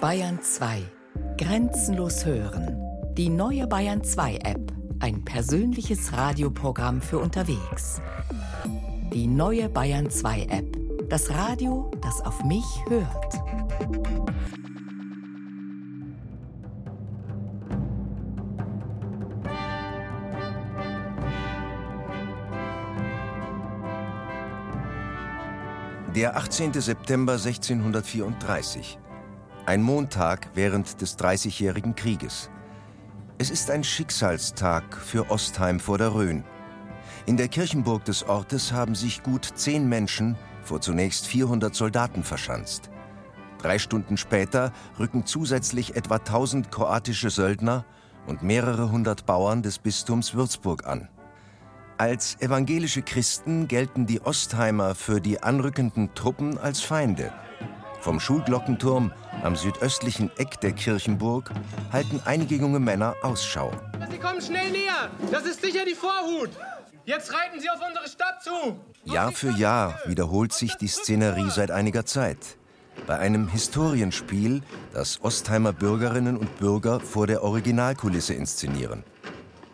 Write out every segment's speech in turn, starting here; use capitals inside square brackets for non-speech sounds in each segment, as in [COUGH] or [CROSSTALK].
Bayern 2. Grenzenlos hören. Die neue Bayern 2 App. Ein persönliches Radioprogramm für unterwegs. Die neue Bayern 2 App. Das Radio, das auf mich hört. Der 18. September 1634. Ein Montag während des Dreißigjährigen Krieges. Es ist ein Schicksalstag für Ostheim vor der Rhön. In der Kirchenburg des Ortes haben sich gut zehn Menschen vor zunächst 400 Soldaten verschanzt. Drei Stunden später rücken zusätzlich etwa 1000 kroatische Söldner und mehrere hundert Bauern des Bistums Würzburg an. Als evangelische Christen gelten die Ostheimer für die anrückenden Truppen als Feinde. Vom Schulglockenturm am südöstlichen Eck der Kirchenburg halten einige junge Männer Ausschau. Sie kommen schnell näher. Das ist sicher die Vorhut. Jetzt reiten sie auf unsere Stadt zu. Jahr für Jahr wiederholt sich die Szenerie seit einiger Zeit. Bei einem Historienspiel, das Ostheimer Bürgerinnen und Bürger vor der Originalkulisse inszenieren.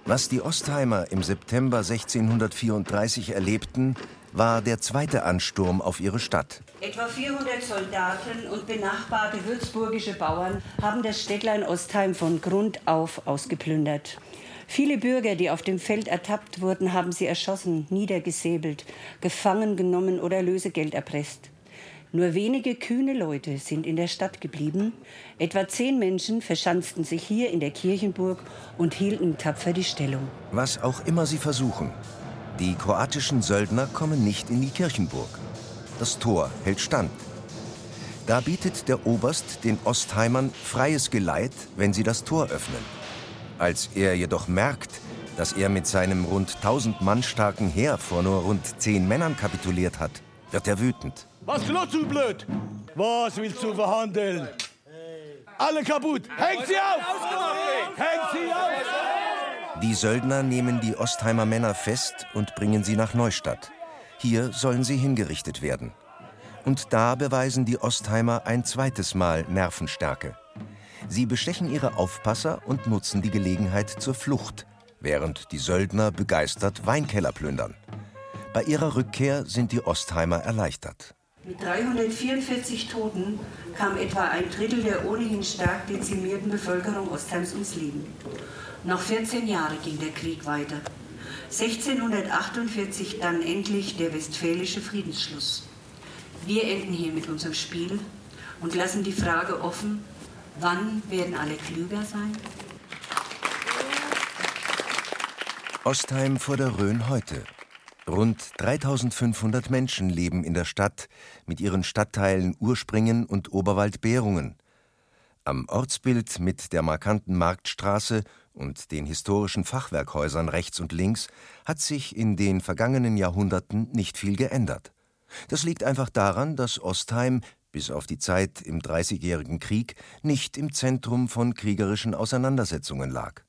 Was die Ostheimer im September 1634 erlebten, war der zweite Ansturm auf ihre Stadt. Etwa 400 Soldaten und benachbarte würzburgische Bauern haben das Städtlein Ostheim von Grund auf ausgeplündert. Viele Bürger, die auf dem Feld ertappt wurden, haben sie erschossen, niedergesäbelt, gefangen genommen oder Lösegeld erpresst. Nur wenige kühne Leute sind in der Stadt geblieben. Etwa zehn Menschen verschanzten sich hier in der Kirchenburg und hielten tapfer die Stellung. Was auch immer sie versuchen, die kroatischen Söldner kommen nicht in die Kirchenburg. Das Tor hält stand. Da bietet der Oberst den Ostheimern freies Geleit, wenn sie das Tor öffnen. Als er jedoch merkt, dass er mit seinem rund 1000 Mann starken Heer vor nur rund zehn Männern kapituliert hat, wird er wütend. Was glotzt du blöd? Was willst du verhandeln? Alle kaputt! Hängt sie auf! Hängt sie auf! Die Söldner nehmen die Ostheimer Männer fest und bringen sie nach Neustadt. Hier sollen sie hingerichtet werden. Und da beweisen die Ostheimer ein zweites Mal Nervenstärke. Sie bestechen ihre Aufpasser und nutzen die Gelegenheit zur Flucht, während die Söldner begeistert Weinkeller plündern. Bei ihrer Rückkehr sind die Ostheimer erleichtert. Mit 344 Toten kam etwa ein Drittel der ohnehin stark dezimierten Bevölkerung Ostheims ums Leben. Noch 14 Jahre ging der Krieg weiter. 1648 dann endlich der Westfälische Friedensschluss. Wir enden hier mit unserem Spiel und lassen die Frage offen, wann werden alle klüger sein? Ostheim vor der Rhön heute. Rund 3500 Menschen leben in der Stadt mit ihren Stadtteilen Urspringen und Oberwald-Behrungen. Am Ortsbild mit der markanten Marktstraße und den historischen Fachwerkhäusern rechts und links hat sich in den vergangenen Jahrhunderten nicht viel geändert. Das liegt einfach daran, dass Ostheim bis auf die Zeit im Dreißigjährigen Krieg nicht im Zentrum von kriegerischen Auseinandersetzungen lag.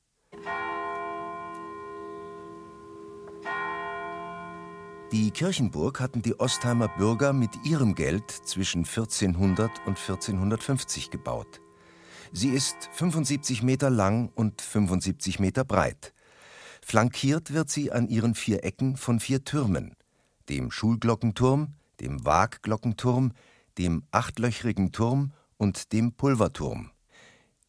Die Kirchenburg hatten die Ostheimer Bürger mit ihrem Geld zwischen 1400 und 1450 gebaut. Sie ist 75 Meter lang und 75 Meter breit. Flankiert wird sie an ihren vier Ecken von vier Türmen, dem Schulglockenturm, dem Waagglockenturm, dem achtlöchrigen Turm und dem Pulverturm.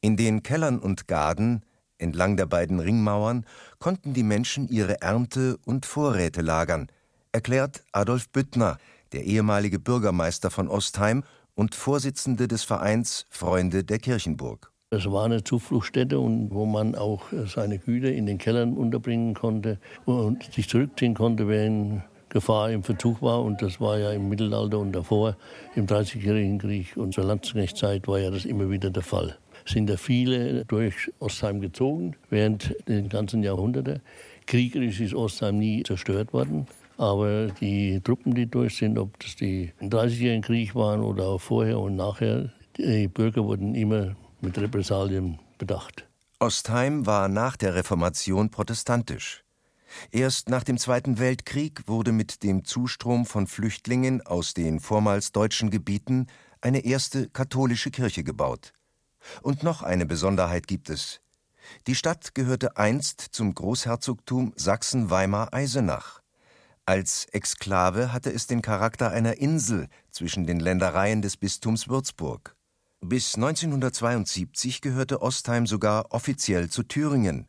In den Kellern und Gaden, entlang der beiden Ringmauern, konnten die Menschen ihre Ernte und Vorräte lagern, erklärt Adolf Büttner, der ehemalige Bürgermeister von Ostheim und Vorsitzende des Vereins Freunde der Kirchenburg. Es war eine Zufluchtsstätte, wo man auch seine Güter in den Kellern unterbringen konnte und sich zurückziehen konnte, wenn Gefahr im Verzug war. Und das war ja im Mittelalter und davor, im Dreißigjährigen Krieg und zur Landsknechtzeit war ja das immer wieder der Fall. Sind ja viele durch Ostheim gezogen während den ganzen Jahrhunderten. Kriegerisch ist Ostheim nie zerstört worden. Aber die Truppen, die durch sind, ob das die im 30-jährigen Krieg waren oder auch vorher und nachher, die Bürger wurden immer mit Repressalien bedacht. Ostheim war nach der Reformation protestantisch. Erst nach dem Zweiten Weltkrieg wurde mit dem Zustrom von Flüchtlingen aus den vormals deutschen Gebieten eine erste katholische Kirche gebaut. Und noch eine Besonderheit gibt es. Die Stadt gehörte einst zum Großherzogtum Sachsen-Weimar-Eisenach. Als Exklave hatte es den Charakter einer Insel zwischen den Ländereien des Bistums Würzburg. Bis 1972 gehörte Ostheim sogar offiziell zu Thüringen.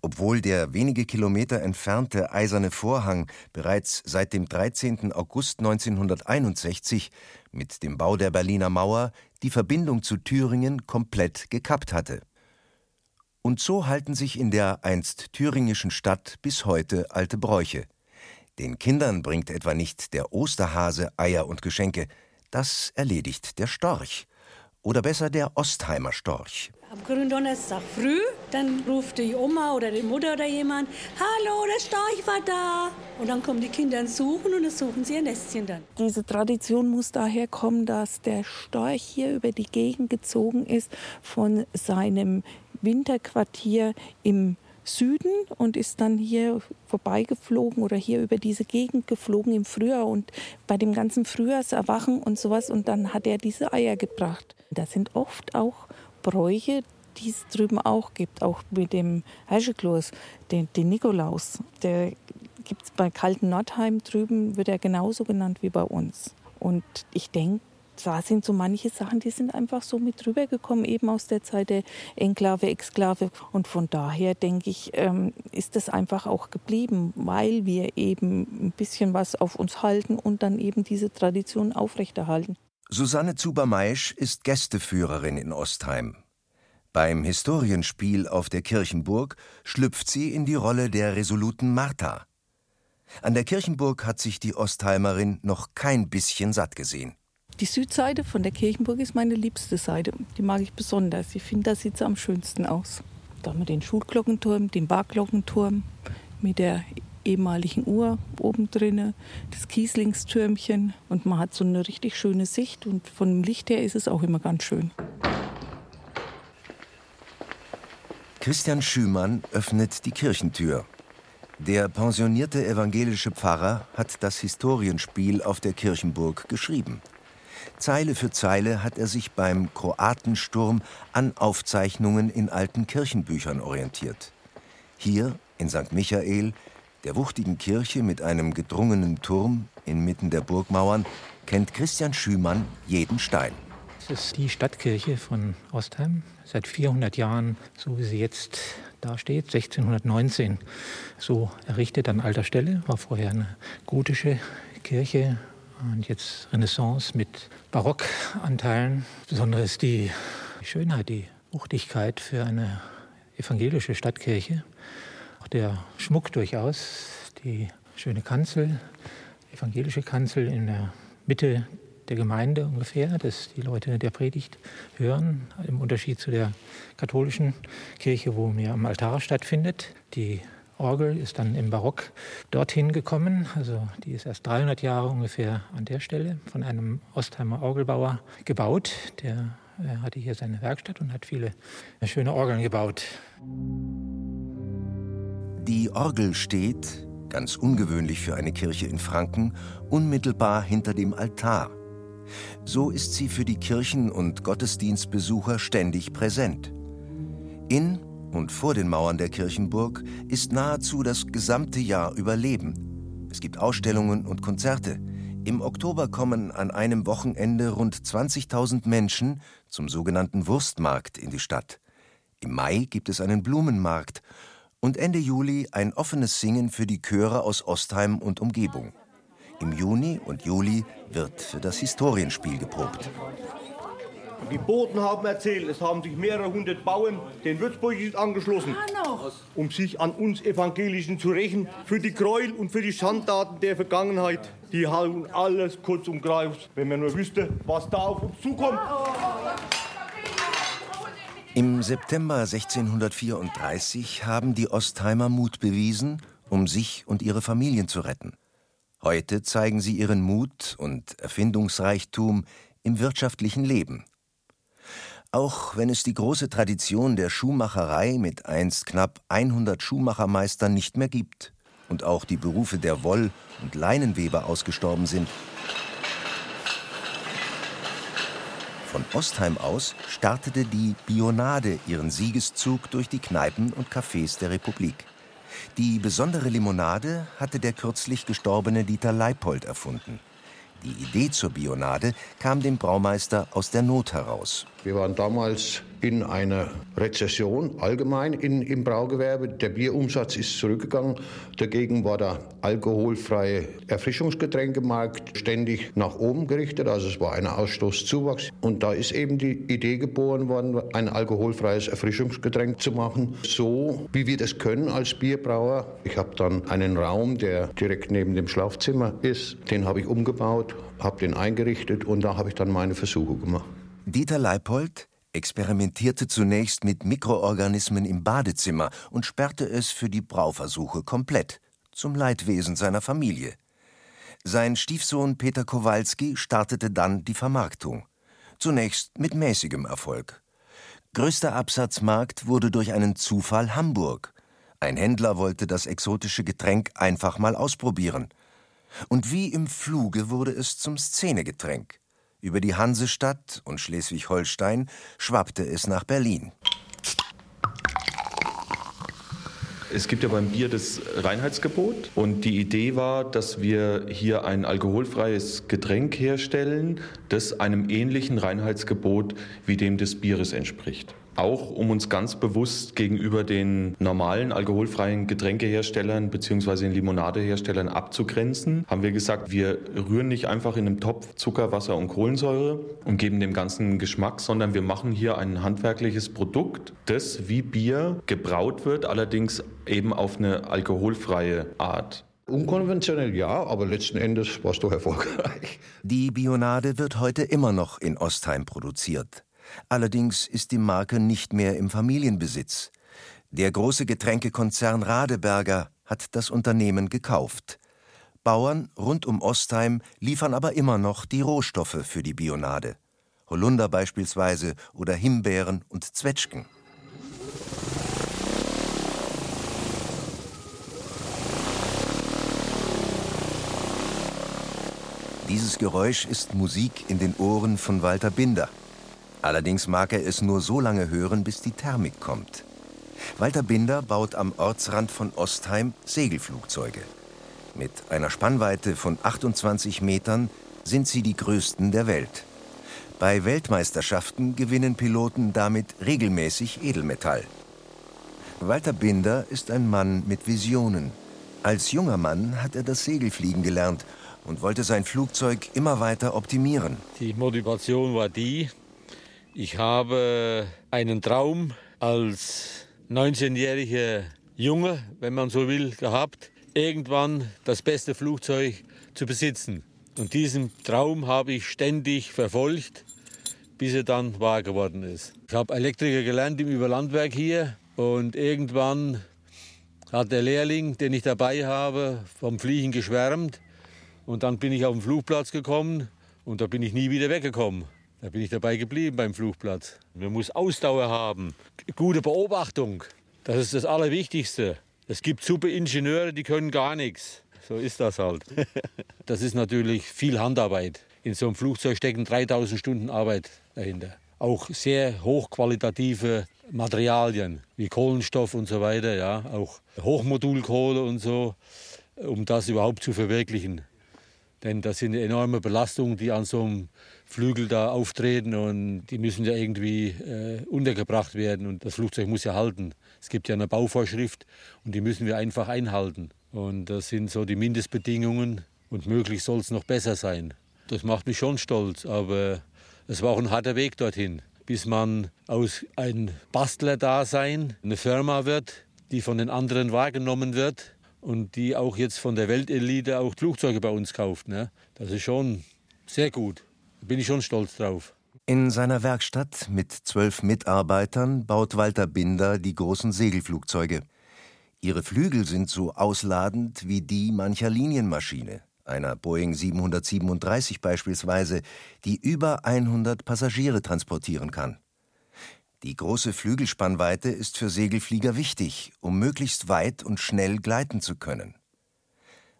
Obwohl der wenige Kilometer entfernte Eiserne Vorhang bereits seit dem 13. August 1961 mit dem Bau der Berliner Mauer die Verbindung zu Thüringen komplett gekappt hatte. Und so halten sich in der einst thüringischen Stadt bis heute alte Bräuche. Den Kindern bringt etwa nicht der Osterhase Eier und Geschenke, das erledigt der Storch. Oder besser der Ostheimer Storch. Am Gründonnerstag früh, dann ruft die Oma oder die Mutter oder jemand, hallo, der Storch war da. Und dann kommen die Kinder und suchen und dann suchen sie ihr Nestchen dann. Diese Tradition muss daher kommen, dass der Storch hier über die Gegend gezogen ist von seinem Winterquartier im Süden und ist dann hier vorbeigeflogen oder hier über diese Gegend geflogen im Frühjahr und bei dem ganzen Frühjahrserwachen und sowas und dann hat er diese Eier gebracht. Da sind oft auch Bräuche, die es drüben auch gibt, auch mit dem Heischeklos, den, den Nikolaus. Der gibt es bei Kalten Nordheim drüben, wird er genauso genannt wie bei uns. Und ich denke, da sind so manche Sachen, die sind einfach so mit rübergekommen, eben aus der Zeit der Enklave, Exklave. Und von daher denke ich, ähm, ist das einfach auch geblieben, weil wir eben ein bisschen was auf uns halten und dann eben diese Tradition aufrechterhalten. Susanne Zuber-Maisch ist Gästeführerin in Ostheim. Beim Historienspiel auf der Kirchenburg schlüpft sie in die Rolle der resoluten Martha. An der Kirchenburg hat sich die Ostheimerin noch kein bisschen satt gesehen. Die Südseite von der Kirchenburg ist meine liebste Seite. Die mag ich besonders. Ich finde, da sieht es am schönsten aus. Da haben wir den Schulglockenturm, den Barglockenturm mit der ehemaligen Uhr oben drin, das Kieslingstürmchen und man hat so eine richtig schöne Sicht und von dem Licht her ist es auch immer ganz schön. Christian Schümann öffnet die Kirchentür. Der pensionierte evangelische Pfarrer hat das Historienspiel auf der Kirchenburg geschrieben. Zeile für Zeile hat er sich beim Kroatensturm an Aufzeichnungen in alten Kirchenbüchern orientiert. Hier in St. Michael der wuchtigen Kirche mit einem gedrungenen Turm inmitten der Burgmauern kennt Christian Schümann jeden Stein. Es ist die Stadtkirche von Ostheim, seit 400 Jahren, so wie sie jetzt dasteht, 1619 so errichtet an alter Stelle, war vorher eine gotische Kirche und jetzt Renaissance mit Barockanteilen. Besonders ist die Schönheit, die Wuchtigkeit für eine evangelische Stadtkirche der Schmuck durchaus. Die schöne Kanzel, evangelische Kanzel in der Mitte der Gemeinde ungefähr, dass die Leute der Predigt hören, im Unterschied zu der katholischen Kirche, wo mehr am Altar stattfindet. Die Orgel ist dann im Barock dorthin gekommen. Also die ist erst 300 Jahre ungefähr an der Stelle von einem Ostheimer Orgelbauer gebaut. Der hatte hier seine Werkstatt und hat viele schöne Orgeln gebaut. Die Orgel steht, ganz ungewöhnlich für eine Kirche in Franken, unmittelbar hinter dem Altar. So ist sie für die Kirchen- und Gottesdienstbesucher ständig präsent. In und vor den Mauern der Kirchenburg ist nahezu das gesamte Jahr über Leben. Es gibt Ausstellungen und Konzerte. Im Oktober kommen an einem Wochenende rund 20.000 Menschen zum sogenannten Wurstmarkt in die Stadt. Im Mai gibt es einen Blumenmarkt und Ende Juli ein offenes Singen für die Chöre aus Ostheim und Umgebung. Im Juni und Juli wird für das Historienspiel geprobt. Die Boten haben erzählt, es haben sich mehrere hundert Bauern den Würzburgischen angeschlossen, um sich an uns Evangelischen zu rächen für die Gräuel und für die Schandtaten der Vergangenheit. Die halten alles kurz und greif, wenn man nur wüsste, was da auf uns zukommt. Im September 1634 haben die Ostheimer Mut bewiesen, um sich und ihre Familien zu retten. Heute zeigen sie ihren Mut und Erfindungsreichtum im wirtschaftlichen Leben. Auch wenn es die große Tradition der Schuhmacherei mit einst knapp 100 Schuhmachermeistern nicht mehr gibt und auch die Berufe der Woll- und Leinenweber ausgestorben sind, Von Ostheim aus startete die Bionade ihren Siegeszug durch die Kneipen und Cafés der Republik. Die besondere Limonade hatte der kürzlich gestorbene Dieter Leipold erfunden. Die Idee zur Bionade kam dem Braumeister aus der Not heraus. Wir waren damals in einer Rezession allgemein in, im Braugewerbe. Der Bierumsatz ist zurückgegangen. Dagegen war der alkoholfreie Erfrischungsgetränkemarkt ständig nach oben gerichtet. Also es war ein Ausstoßzuwachs. Und da ist eben die Idee geboren worden, ein alkoholfreies Erfrischungsgetränk zu machen. So wie wir das können als Bierbrauer. Ich habe dann einen Raum, der direkt neben dem Schlafzimmer ist. Den habe ich umgebaut, habe den eingerichtet und da habe ich dann meine Versuche gemacht. Dieter Leipold experimentierte zunächst mit Mikroorganismen im Badezimmer und sperrte es für die Brauversuche komplett, zum Leidwesen seiner Familie. Sein Stiefsohn Peter Kowalski startete dann die Vermarktung. Zunächst mit mäßigem Erfolg. Größter Absatzmarkt wurde durch einen Zufall Hamburg. Ein Händler wollte das exotische Getränk einfach mal ausprobieren. Und wie im Fluge wurde es zum Szenegetränk. Über die Hansestadt und Schleswig-Holstein schwappte es nach Berlin. Es gibt ja beim Bier das Reinheitsgebot und die Idee war, dass wir hier ein alkoholfreies Getränk herstellen, das einem ähnlichen Reinheitsgebot wie dem des Bieres entspricht auch um uns ganz bewusst gegenüber den normalen alkoholfreien Getränkeherstellern bzw. den Limonadeherstellern abzugrenzen, haben wir gesagt, wir rühren nicht einfach in einem Topf Zucker, Wasser und Kohlensäure und geben dem Ganzen Geschmack, sondern wir machen hier ein handwerkliches Produkt, das wie Bier gebraut wird, allerdings eben auf eine alkoholfreie Art. Unkonventionell ja, aber letzten Endes war es doch erfolgreich. Die Bionade wird heute immer noch in Ostheim produziert. Allerdings ist die Marke nicht mehr im Familienbesitz. Der große Getränkekonzern Radeberger hat das Unternehmen gekauft. Bauern rund um Ostheim liefern aber immer noch die Rohstoffe für die Bionade. Holunder beispielsweise oder Himbeeren und Zwetschgen. Dieses Geräusch ist Musik in den Ohren von Walter Binder. Allerdings mag er es nur so lange hören, bis die Thermik kommt. Walter Binder baut am Ortsrand von Ostheim Segelflugzeuge. Mit einer Spannweite von 28 Metern sind sie die größten der Welt. Bei Weltmeisterschaften gewinnen Piloten damit regelmäßig Edelmetall. Walter Binder ist ein Mann mit Visionen. Als junger Mann hat er das Segelfliegen gelernt und wollte sein Flugzeug immer weiter optimieren. Die Motivation war die, ich habe einen Traum als 19-jähriger Junge, wenn man so will, gehabt, irgendwann das beste Flugzeug zu besitzen. Und diesen Traum habe ich ständig verfolgt, bis er dann wahr geworden ist. Ich habe Elektriker gelernt im Überlandwerk hier und irgendwann hat der Lehrling, den ich dabei habe, vom Fliegen geschwärmt. Und dann bin ich auf den Flugplatz gekommen und da bin ich nie wieder weggekommen. Da bin ich dabei geblieben beim Flugplatz. Man muss Ausdauer haben, gute Beobachtung. Das ist das Allerwichtigste. Es gibt super Ingenieure, die können gar nichts. So ist das halt. [LAUGHS] Das ist natürlich viel Handarbeit. In so einem Flugzeug stecken 3000 Stunden Arbeit dahinter. Auch sehr hochqualitative Materialien wie Kohlenstoff und so weiter, ja, auch Hochmodulkohle und so, um das überhaupt zu verwirklichen. Denn das sind enorme Belastungen, die an so einem Flügel da auftreten und die müssen ja irgendwie äh, untergebracht werden und das Flugzeug muss ja halten. Es gibt ja eine Bauvorschrift und die müssen wir einfach einhalten. Und das sind so die Mindestbedingungen und möglich soll es noch besser sein. Das macht mich schon stolz, aber es war auch ein harter Weg dorthin, bis man aus einem Bastler-Dasein eine Firma wird, die von den anderen wahrgenommen wird und die auch jetzt von der Weltelite auch Flugzeuge bei uns kauft. Ne? Das ist schon sehr gut bin ich schon stolz drauf. In seiner Werkstatt mit zwölf Mitarbeitern baut Walter Binder die großen Segelflugzeuge. Ihre Flügel sind so ausladend wie die mancher Linienmaschine, einer Boeing 737 beispielsweise, die über 100 Passagiere transportieren kann. Die große Flügelspannweite ist für Segelflieger wichtig, um möglichst weit und schnell gleiten zu können.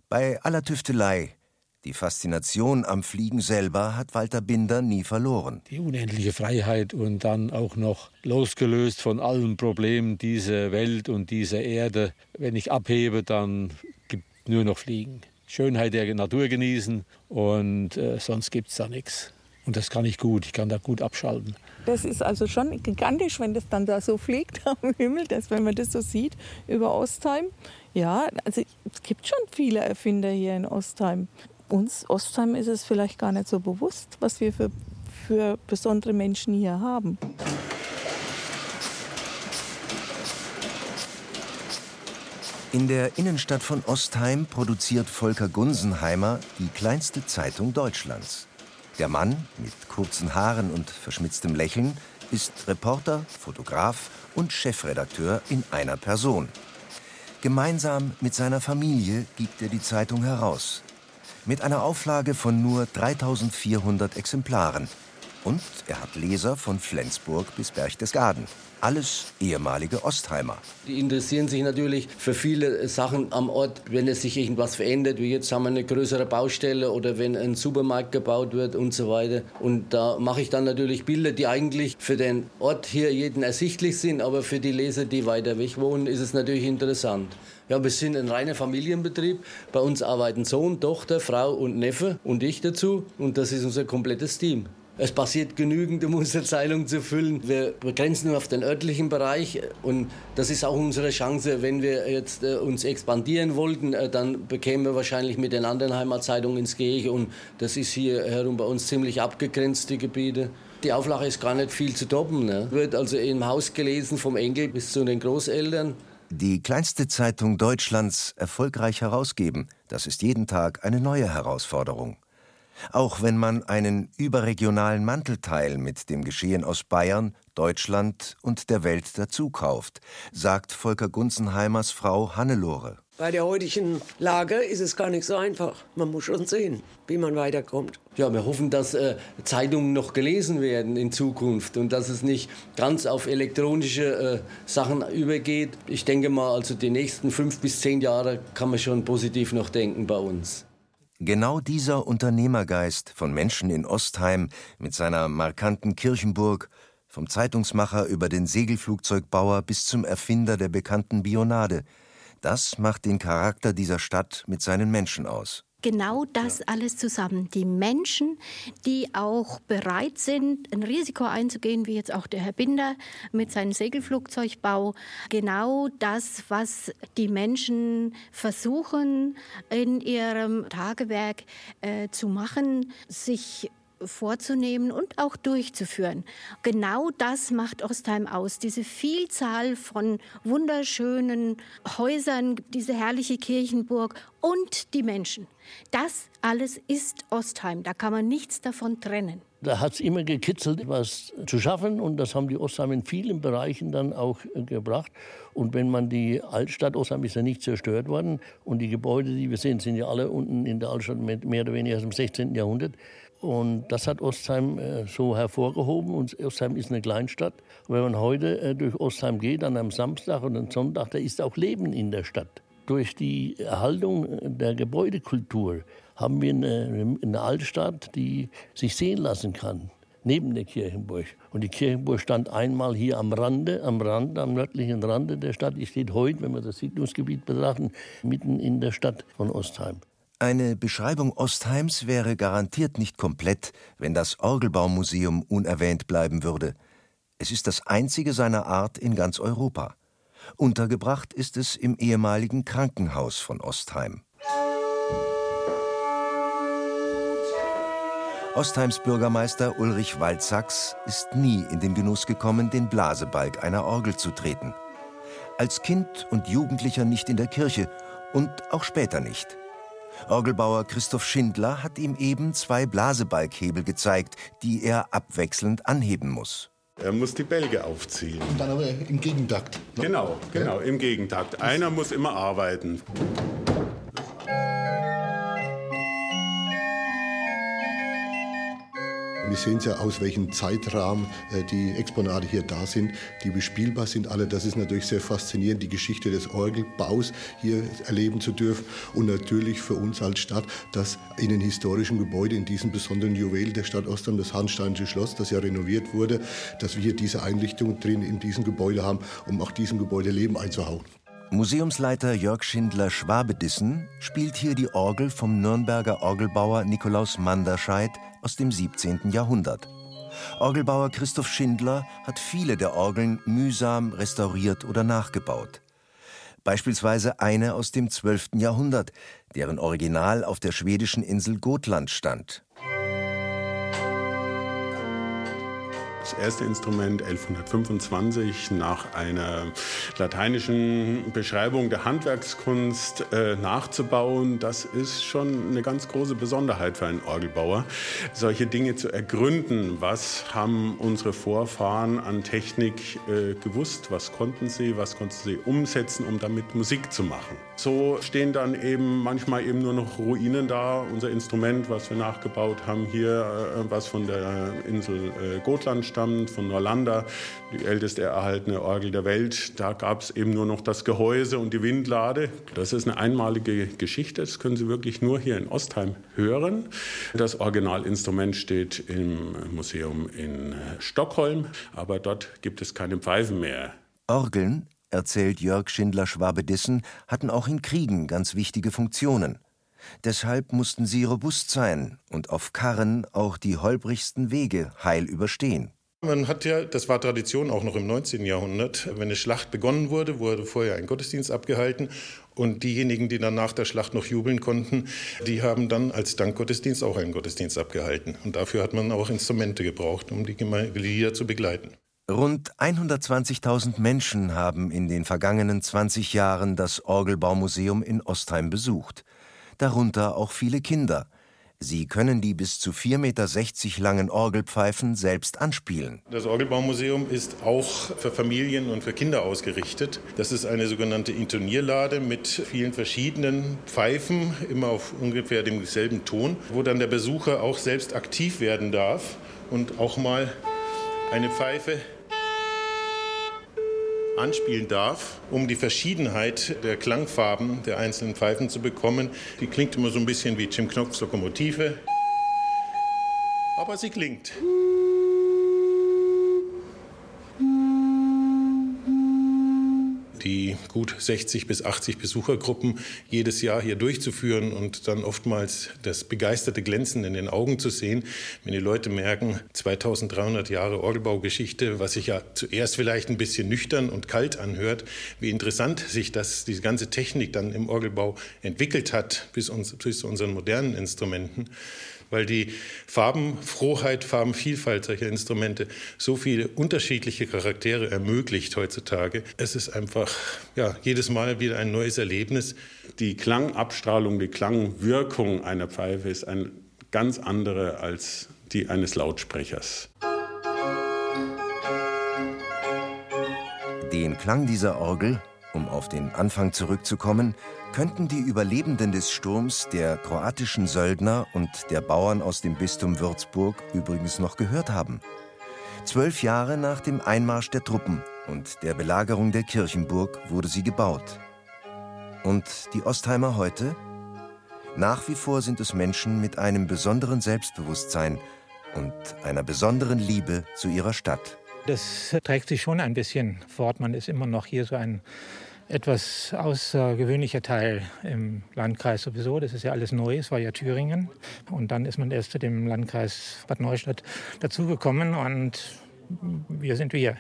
Bei aller Tüftelei Die Faszination am Fliegen selber hat Walter Binder nie verloren. Die unendliche Freiheit und dann auch noch losgelöst von allen Problemen dieser Welt und dieser Erde. Wenn ich abhebe, dann gibt nur noch Fliegen. Schönheit der Natur genießen und äh, sonst gibt es da nichts. Und das kann ich gut, ich kann da gut abschalten. Das ist also schon gigantisch, wenn das dann da so fliegt [LAUGHS] am Himmel, dass, wenn man das so sieht über Ostheim. Ja, also es gibt schon viele Erfinder hier in Ostheim uns Ostheim ist es vielleicht gar nicht so bewusst, was wir für, für besondere Menschen hier haben. In der Innenstadt von Ostheim produziert Volker Gunsenheimer die kleinste Zeitung Deutschlands. Der Mann mit kurzen Haaren und verschmitztem Lächeln ist Reporter, Fotograf und Chefredakteur in einer Person. Gemeinsam mit seiner Familie gibt er die Zeitung heraus mit einer Auflage von nur 3400 Exemplaren. Und er hat Leser von Flensburg bis Berchtesgaden. Alles ehemalige Ostheimer. Die interessieren sich natürlich für viele Sachen am Ort, wenn es sich irgendwas verändert, wie jetzt haben wir eine größere Baustelle oder wenn ein Supermarkt gebaut wird und so weiter. Und da mache ich dann natürlich Bilder, die eigentlich für den Ort hier jeden ersichtlich sind, aber für die Leser, die weiter weg wohnen, ist es natürlich interessant. Ja, wir sind ein reiner Familienbetrieb. Bei uns arbeiten Sohn, Tochter, Frau und Neffe und ich dazu. Und das ist unser komplettes Team. Es passiert genügend, um unsere Zeitung zu füllen. Wir begrenzen auf den örtlichen Bereich und das ist auch unsere Chance. Wenn wir jetzt äh, uns expandieren wollten, äh, dann bekämen wir wahrscheinlich mit den anderen Heimatzeitungen ins Gehege und das ist hier herum bei uns ziemlich abgegrenzt, die Gebiete. Die Auflage ist gar nicht viel zu toppen. Ne? Wird also im Haus gelesen, vom Enkel bis zu den Großeltern die kleinste Zeitung Deutschlands erfolgreich herausgeben, das ist jeden Tag eine neue Herausforderung. Auch wenn man einen überregionalen Mantelteil mit dem Geschehen aus Bayern, Deutschland und der Welt dazu kauft, sagt Volker Gunzenheimers Frau Hannelore. Bei der heutigen Lage ist es gar nicht so einfach. Man muss schon sehen, wie man weiterkommt. Ja, wir hoffen, dass äh, Zeitungen noch gelesen werden in Zukunft und dass es nicht ganz auf elektronische äh, Sachen übergeht. Ich denke mal, also die nächsten fünf bis zehn Jahre kann man schon positiv noch denken bei uns. Genau dieser Unternehmergeist von Menschen in Ostheim mit seiner markanten Kirchenburg, vom Zeitungsmacher über den Segelflugzeugbauer bis zum Erfinder der bekannten Bionade – das macht den Charakter dieser Stadt mit seinen Menschen aus. Genau das alles zusammen. Die Menschen, die auch bereit sind, ein Risiko einzugehen, wie jetzt auch der Herr Binder mit seinem Segelflugzeugbau. Genau das, was die Menschen versuchen in ihrem Tagewerk äh, zu machen, sich vorzunehmen und auch durchzuführen. Genau das macht Ostheim aus. Diese Vielzahl von wunderschönen Häusern, diese herrliche Kirchenburg und die Menschen. Das alles ist Ostheim. Da kann man nichts davon trennen. Da hat es immer gekitzelt, was zu schaffen. Und das haben die Ostheim in vielen Bereichen dann auch äh, gebracht. Und wenn man die Altstadt, Ostheim ist ja nicht zerstört worden. Und die Gebäude, die wir sehen, sind ja alle unten in der Altstadt mehr oder weniger aus dem 16. Jahrhundert. Und das hat Ostheim äh, so hervorgehoben. Und Ostheim ist eine Kleinstadt. Und wenn man heute äh, durch Ostheim geht, an einem Samstag und einem Sonntag, da ist auch Leben in der Stadt. Durch die Erhaltung der Gebäudekultur haben wir eine, eine Altstadt, die sich sehen lassen kann neben der Kirchenburg. Und die Kirchenburg stand einmal hier am Rande, am Rand, am nördlichen Rande der Stadt. Die steht heute, wenn wir das Siedlungsgebiet betrachten, mitten in der Stadt von Ostheim. Eine Beschreibung Ostheims wäre garantiert nicht komplett, wenn das Orgelbaumuseum unerwähnt bleiben würde. Es ist das einzige seiner Art in ganz Europa. Untergebracht ist es im ehemaligen Krankenhaus von Ostheim. Ostheims Bürgermeister Ulrich Waldsachs ist nie in den Genuss gekommen, den Blasebalg einer Orgel zu treten. Als Kind und Jugendlicher nicht in der Kirche und auch später nicht. Orgelbauer Christoph Schindler hat ihm eben zwei Blasebalghebel gezeigt, die er abwechselnd anheben muss. Er muss die Bälge aufziehen. Und dann aber im Gegentakt. Ne? Genau, genau, im Gegentakt. Einer muss immer arbeiten. Wir sehen ja, aus welchem Zeitrahmen äh, die Exponate hier da sind, die bespielbar sind alle. Das ist natürlich sehr faszinierend, die Geschichte des Orgelbaus hier erleben zu dürfen. Und natürlich für uns als Stadt, dass in den historischen Gebäuden, in diesem besonderen Juwel der Stadt Ostheim, das Hansteinische Schloss, das ja renoviert wurde, dass wir hier diese Einrichtung drin in diesem Gebäude haben, um auch diesem Gebäude Leben einzuhauen. Museumsleiter Jörg Schindler-Schwabedissen spielt hier die Orgel vom Nürnberger Orgelbauer Nikolaus Manderscheid aus dem 17. Jahrhundert. Orgelbauer Christoph Schindler hat viele der Orgeln mühsam restauriert oder nachgebaut. Beispielsweise eine aus dem 12. Jahrhundert, deren Original auf der schwedischen Insel Gotland stand. Das erste Instrument 1125 nach einer lateinischen Beschreibung der Handwerkskunst äh, nachzubauen, das ist schon eine ganz große Besonderheit für einen Orgelbauer, solche Dinge zu ergründen. Was haben unsere Vorfahren an Technik äh, gewusst? Was konnten sie? Was konnten sie umsetzen, um damit Musik zu machen? So stehen dann eben manchmal eben nur noch Ruinen da. Unser Instrument, was wir nachgebaut haben, hier äh, was von der Insel äh, Gotland stammt stammt, von Norlanda, die älteste erhaltene Orgel der Welt. Da gab es eben nur noch das Gehäuse und die Windlade. Das ist eine einmalige Geschichte. Das können Sie wirklich nur hier in Ostheim hören. Das Originalinstrument steht im Museum in Stockholm, aber dort gibt es keine Pfeifen mehr. Orgeln, erzählt Jörg Schindler-Schwabedissen, hatten auch in Kriegen ganz wichtige Funktionen. Deshalb mussten sie robust sein und auf Karren auch die holprigsten Wege heil überstehen. Man hat ja, das war Tradition auch noch im 19. Jahrhundert, wenn eine Schlacht begonnen wurde, wurde vorher ein Gottesdienst abgehalten und diejenigen, die dann nach der Schlacht noch jubeln konnten, die haben dann als Dankgottesdienst auch einen Gottesdienst abgehalten. Und dafür hat man auch Instrumente gebraucht, um die Lieder zu begleiten. Rund 120.000 Menschen haben in den vergangenen 20 Jahren das Orgelbaumuseum in Ostheim besucht. Darunter auch viele Kinder – Sie können die bis zu 4,60 Meter langen Orgelpfeifen selbst anspielen. Das Orgelbaumuseum ist auch für Familien und für Kinder ausgerichtet. Das ist eine sogenannte Intonierlade mit vielen verschiedenen Pfeifen, immer auf ungefähr demselben Ton, wo dann der Besucher auch selbst aktiv werden darf und auch mal eine Pfeife anspielen darf, um die Verschiedenheit der Klangfarben der einzelnen Pfeifen zu bekommen. Die klingt immer so ein bisschen wie Jim Knopfs Lokomotive, aber sie klingt. 60 bis 80 Besuchergruppen jedes Jahr hier durchzuführen und dann oftmals das begeisterte Glänzen in den Augen zu sehen, wenn die Leute merken, 2300 Jahre Orgelbaugeschichte, was sich ja zuerst vielleicht ein bisschen nüchtern und kalt anhört, wie interessant sich das, diese ganze Technik dann im Orgelbau entwickelt hat bis, uns, zu unseren modernen Instrumenten weil die Farbenfroheit, Farbenvielfalt solcher Instrumente so viele unterschiedliche Charaktere ermöglicht heutzutage. Es ist einfach ja, jedes Mal wieder ein neues Erlebnis. Die Klangabstrahlung, die Klangwirkung einer Pfeife ist eine ganz andere als die eines Lautsprechers. Den Klang dieser Orgel, um auf den Anfang zurückzukommen, könnten die Überlebenden des Sturms der kroatischen Söldner und der Bauern aus dem Bistum Würzburg übrigens noch gehört haben. Zwölf Jahre nach dem Einmarsch der Truppen und der Belagerung der Kirchenburg wurde sie gebaut. Und die Ostheimer heute? Nach wie vor sind es Menschen mit einem besonderen Selbstbewusstsein und einer besonderen Liebe zu ihrer Stadt. Das trägt sich schon ein bisschen fort. Man ist immer noch hier so ein etwas außergewöhnlicher Teil im Landkreis sowieso. Das ist ja alles neu, es war ja Thüringen. Und dann ist man erst zu dem Landkreis Bad Neustadt dazugekommen und wir sind wir.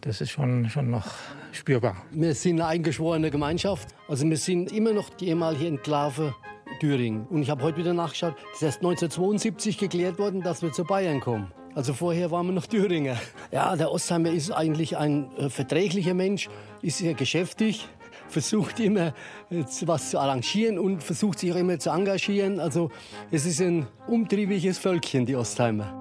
Das ist schon, schon noch spürbar. Wir sind eine eingeschworene Gemeinschaft. Also wir sind immer noch die ehemalige Enklave Thüringen. Und ich habe heute wieder nachgeschaut, es ist erst 1972 geklärt worden, dass wir zu Bayern kommen. Also vorher waren wir noch Thüringer. Ja, der Ostheimer ist eigentlich ein äh, verträglicher Mensch, ist sehr geschäftig, versucht immer äh, was zu arrangieren und versucht sich auch immer zu engagieren. Also es ist ein umtriebiges Völkchen, die Ostheimer.